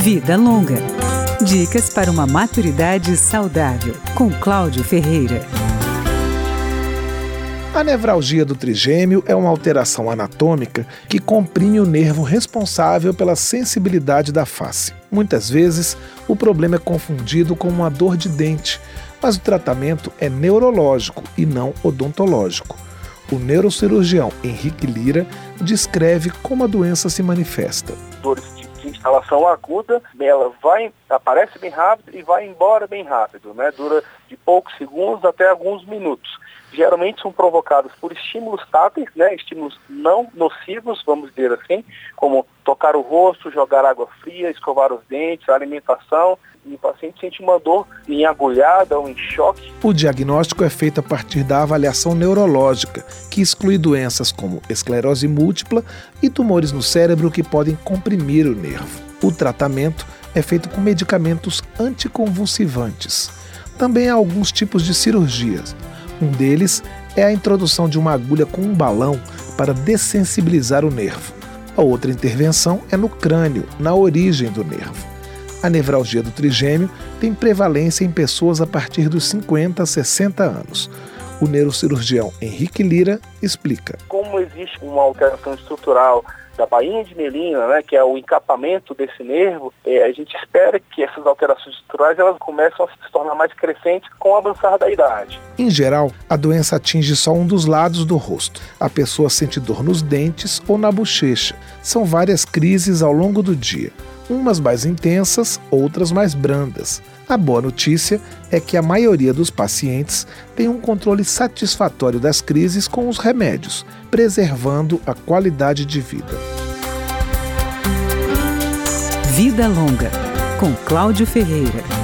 Vida Longa. Dicas para uma maturidade saudável, com Cláudio Ferreira. A nevralgia do trigêmeo é uma alteração anatômica que comprime o nervo responsável pela sensibilidade da face. Muitas vezes, o problema é confundido com uma dor de dente, mas o tratamento é neurológico e não odontológico. O neurocirurgião Henrique Lira descreve como a doença se manifesta. Dores de instalação aguda, ela vai, aparece bem rápido e vai embora bem rápido, né? Dura de poucos segundos até alguns minutos. Geralmente são provocados por estímulos táteis, né? Estímulos não nocivos, vamos dizer assim, como tocar o rosto, jogar água fria, escovar os dentes, alimentação, e o paciente sente uma dor em agulhada ou em choque. O diagnóstico é feito a partir da avaliação neurológica, que exclui doenças como esclerose múltipla e tumores no cérebro que podem comprimir o nervo. O tratamento é feito com medicamentos anticonvulsivantes. Também há alguns tipos de cirurgias. Um deles é a introdução de uma agulha com um balão para dessensibilizar o nervo. A outra intervenção é no crânio, na origem do nervo. A nevralgia do trigêmeo tem prevalência em pessoas a partir dos 50 a 60 anos. O neurocirurgião Henrique Lira explica. Como existe uma alteração estrutural da bainha de melina, né, que é o encapamento desse nervo, é, a gente espera que essas alterações estruturais elas começam a se tornar mais crescentes com o avançar da idade. Em geral, a doença atinge só um dos lados do rosto. A pessoa sente dor nos dentes ou na bochecha. São várias crises ao longo do dia umas mais intensas, outras mais brandas. A boa notícia é que a maioria dos pacientes tem um controle satisfatório das crises com os remédios, preservando a qualidade de vida. Vida Longa, com Cláudio Ferreira.